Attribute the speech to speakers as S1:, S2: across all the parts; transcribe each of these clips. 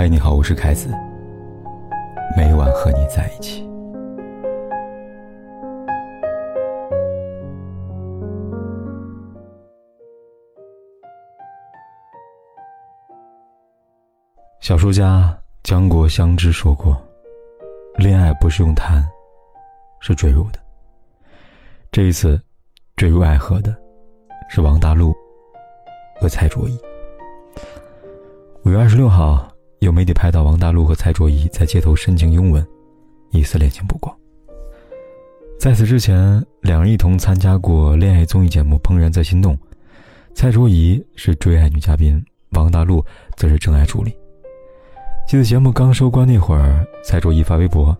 S1: 嗨，你好，我是凯子。每晚和你在一起。小说家江国香知说过：“恋爱不是用谈，是坠入的。”这一次，坠入爱河的是王大陆和蔡卓宜。五月二十六号。有媒体拍到王大陆和蔡卓宜在街头深情拥吻，疑似恋情曝光。在此之前，两人一同参加过恋爱综艺节目《怦然在心动》，蔡卓宜是追爱女嘉宾，王大陆则是真爱助理。记得节目刚收官那会儿，蔡卓宜发微博，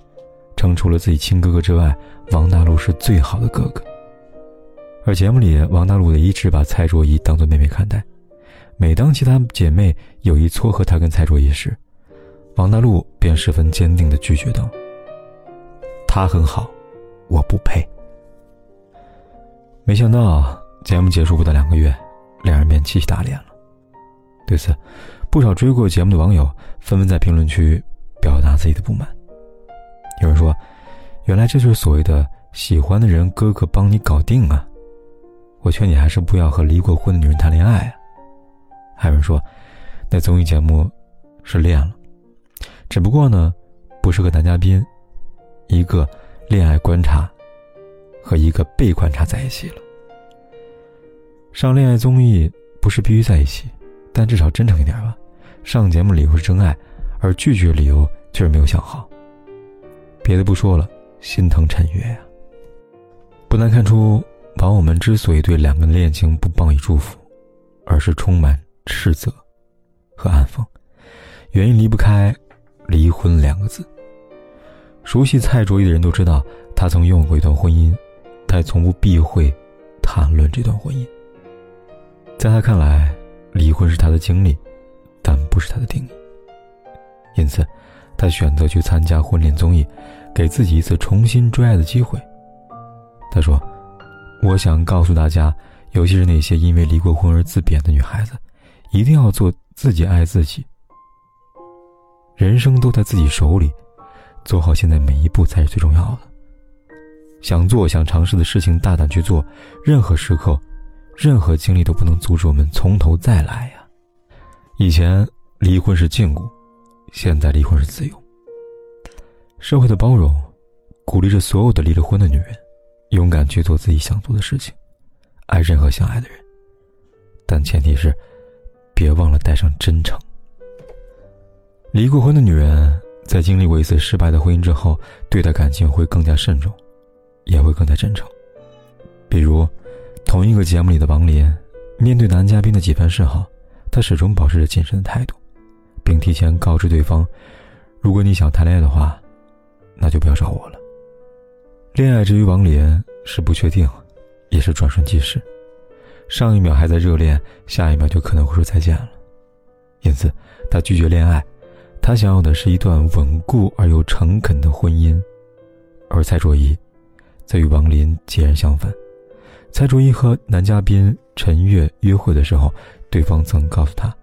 S1: 称除了自己亲哥哥之外，王大陆是最好的哥哥。而节目里，王大陆也一直把蔡卓宜当做妹妹看待。每当其他姐妹有意撮合他跟蔡卓宜时，王大陆便十分坚定地拒绝道：“他很好，我不配。”没想到节目结束不到两个月，两人便七夕打脸了。对此，不少追过节目的网友纷纷在评论区表达自己的不满。有人说：“原来这就是所谓的喜欢的人哥哥帮你搞定啊！”我劝你还是不要和离过婚的女人谈恋爱啊！有人说，那综艺节目是恋了，只不过呢，不是和男嘉宾，一个恋爱观察和一个被观察在一起了。上恋爱综艺不是必须在一起，但至少真诚一点吧。上节目理由是真爱，而拒绝理由却是没有想好。别的不说了，心疼陈月呀。不难看出，网友们之所以对两个恋情不报以祝福，而是充满。斥责和暗讽，原因离不开“离婚”两个字。熟悉蔡卓宜的人都知道，他曾拥有过一段婚姻，他也从不避讳谈论这段婚姻。在他看来，离婚是他的经历，但不是他的定义。因此，他选择去参加婚恋综艺，给自己一次重新追爱的机会。他说：“我想告诉大家，尤其是那些因为离过婚而自贬的女孩子。”一定要做自己爱自己。人生都在自己手里，做好现在每一步才是最重要的。想做想尝试的事情，大胆去做。任何时刻，任何经历都不能阻止我们从头再来呀。以前离婚是禁锢，现在离婚是自由。社会的包容，鼓励着所有的离了婚的女人，勇敢去做自己想做的事情，爱任何相爱的人。但前提是。别忘了带上真诚。离过婚的女人在经历过一次失败的婚姻之后，对待感情会更加慎重，也会更加真诚。比如，同一个节目里的王林，面对男嘉宾的几番示好，他始终保持着谨慎的态度，并提前告知对方：“如果你想谈恋爱的话，那就不要找我了。”恋爱之于王林是不确定，也是转瞬即逝。上一秒还在热恋，下一秒就可能会说再见了，因此他拒绝恋爱。他想要的是一段稳固而又诚恳的婚姻，而蔡卓宜则与王林截然相反。蔡卓宜和男嘉宾陈月约会的时候，对方曾告诉他，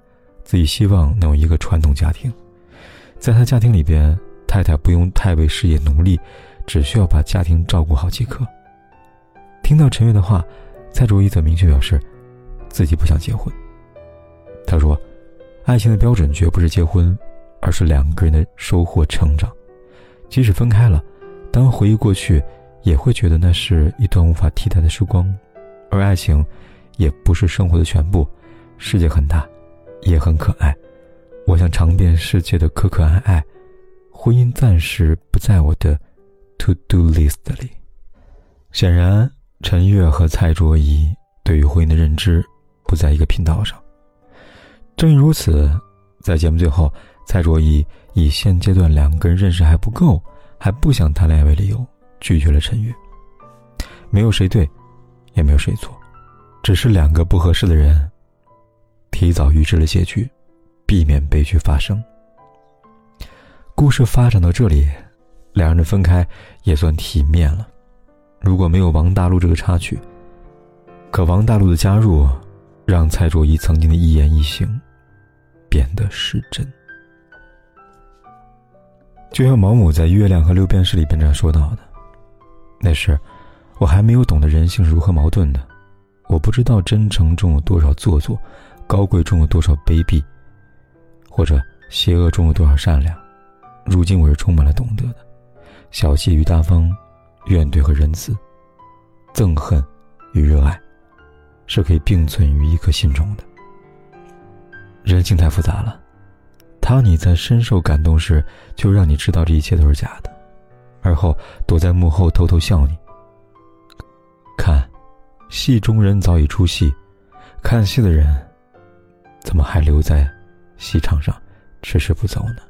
S1: 自己希望能有一个传统家庭，在他家庭里边，太太不用太为事业努力，只需要把家庭照顾好即可。听到陈月的话。蔡卓宜则明确表示，自己不想结婚。他说：“爱情的标准绝不是结婚，而是两个人的收获成长。即使分开了，当回忆过去，也会觉得那是一段无法替代的时光。而爱情，也不是生活的全部。世界很大，也很可爱。我想尝遍世界的可可爱爱。婚姻暂时不在我的 to do list 里。显然。”陈月和蔡卓宜对于婚姻的认知不在一个频道上。正因如此，在节目最后，蔡卓宜以现阶段两个人认识还不够，还不想谈恋爱为理由，拒绝了陈月。没有谁对，也没有谁错，只是两个不合适的人提早预知了结局，避免悲剧发生。故事发展到这里，两人的分开也算体面了。如果没有王大陆这个插曲，可王大陆的加入，让蔡卓宜曾经的一言一行变得失真。就像毛姆在《月亮和六便士》里边这样说到的：“那时，我还没有懂得人性是如何矛盾的，我不知道真诚中有多少做作，高贵中有多少卑鄙，或者邪恶中有多少善良。如今我是充满了懂得的，小气与大方，怨怼和仁慈，憎恨与热爱，是可以并存于一颗心中的。人性太复杂了。”当你在深受感动时，就让你知道这一切都是假的，而后躲在幕后偷偷笑你。看，戏中人早已出戏，看戏的人怎么还留在戏场上迟迟不走呢？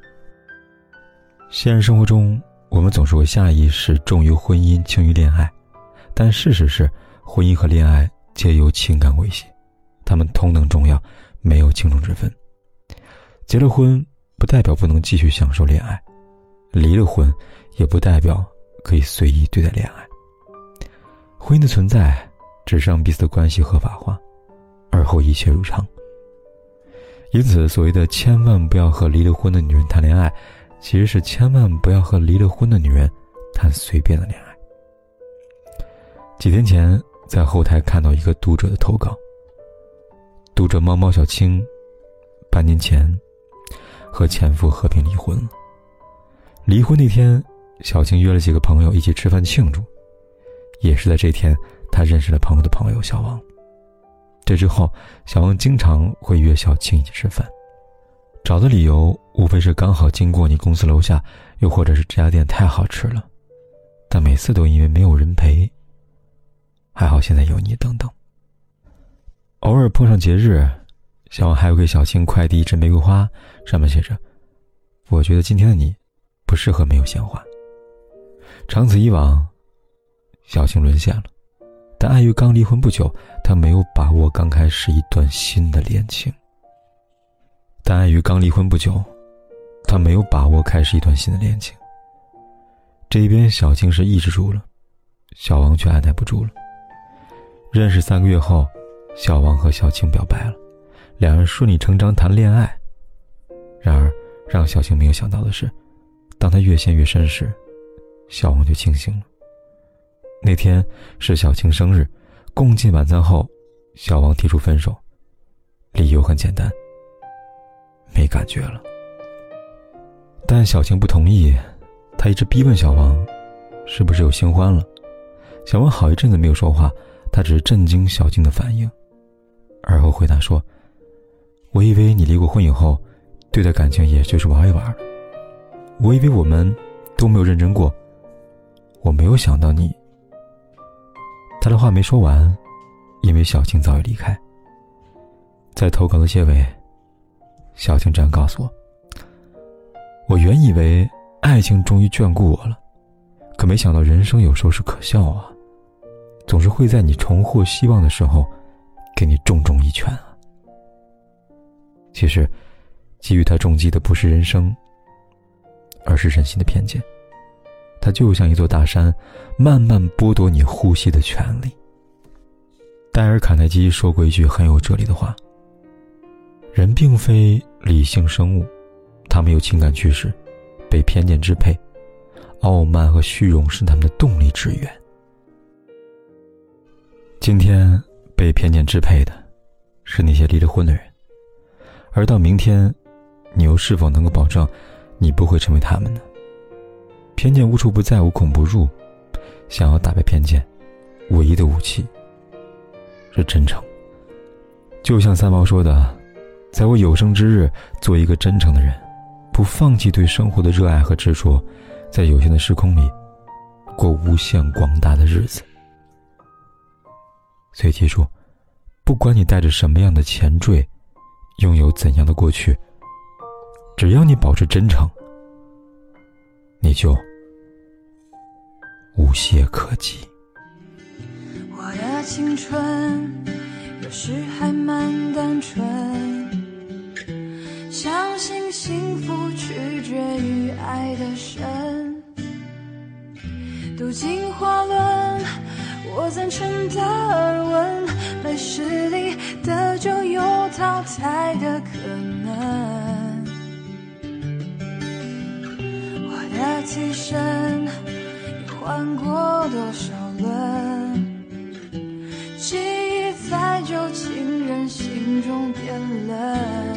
S1: 现实生活中，我们总是会下意识重于婚姻，轻于恋爱，但事实是，婚姻和恋爱皆有情感维系，他们同等重要，没有轻重之分。结了婚不代表不能继续享受恋爱，离了婚也不代表可以随意对待恋爱。婚姻的存在只是让彼此的关系合法化，而后一切如常。因此，所谓的千万不要和离了婚的女人谈恋爱，其实是千万不要和离了婚的女人谈随便的恋爱。几天前，在后台看到一个读者的投稿，读者猫猫小青，半年前。和前夫和平离婚了。离婚那天，小青约了几个朋友一起吃饭庆祝。也是在这天，她认识了朋友的朋友小王。这之后，小王经常会约小青一起吃饭，找的理由无非是刚好经过你公司楼下，又或者是这家店太好吃了。但每次都因为没有人陪。还好现在有你等等。偶尔碰上节日。小王还会给小青快递一支玫瑰花，上面写着：“我觉得今天的你，不适合没有鲜花。”长此以往，小青沦陷了。但碍于刚离婚不久，她没有把握刚开始一段新的恋情。但碍于刚离婚不久，他没有把握开始一段新的恋情。这一边小青是抑制住了，小王却按耐不住了。认识三个月后，小王和小青表白了。两人顺理成章谈恋爱，然而让小青没有想到的是，当他越陷越深时，小王就清醒了。那天是小青生日，共进晚餐后，小王提出分手，理由很简单：没感觉了。但小青不同意，他一直逼问小王，是不是有新欢了？小王好一阵子没有说话，他只是震惊小青的反应，而后回答说。我以为你离过婚以后，对待感情也就是玩一玩。我以为我们都没有认真过。我没有想到你。他的话没说完，因为小青早已离开。在投稿的结尾，小青这样告诉我：“我原以为爱情终于眷顾我了，可没想到人生有时候是可笑啊，总是会在你重获希望的时候，给你重重一拳啊。”其实，给予他重击的不是人生，而是人心的偏见。它就像一座大山，慢慢剥夺你呼吸的权利。戴尔·卡耐基说过一句很有哲理的话：“人并非理性生物，他们有情感驱使，被偏见支配，傲慢和虚荣是他们的动力之源。今天被偏见支配的，是那些离了婚的人。”而到明天，你又是否能够保证，你不会成为他们呢？偏见无处不在，无孔不入。想要打败偏见，唯一的武器是真诚。就像三毛说的：“在我有生之日，做一个真诚的人，不放弃对生活的热爱和执着，在有限的时空里，过无限广大的日子。”所以记住，不管你带着什么样的前缀。拥有怎样的过去？只要你保持真诚，你就无懈可击。
S2: 我的青春有时还蛮单纯，相信幸福取决于爱的深。读进化论，我赞成达尔文，来世里的就有淘汰的可能。我的替身，又换过多少轮？记忆在旧情人心中变冷。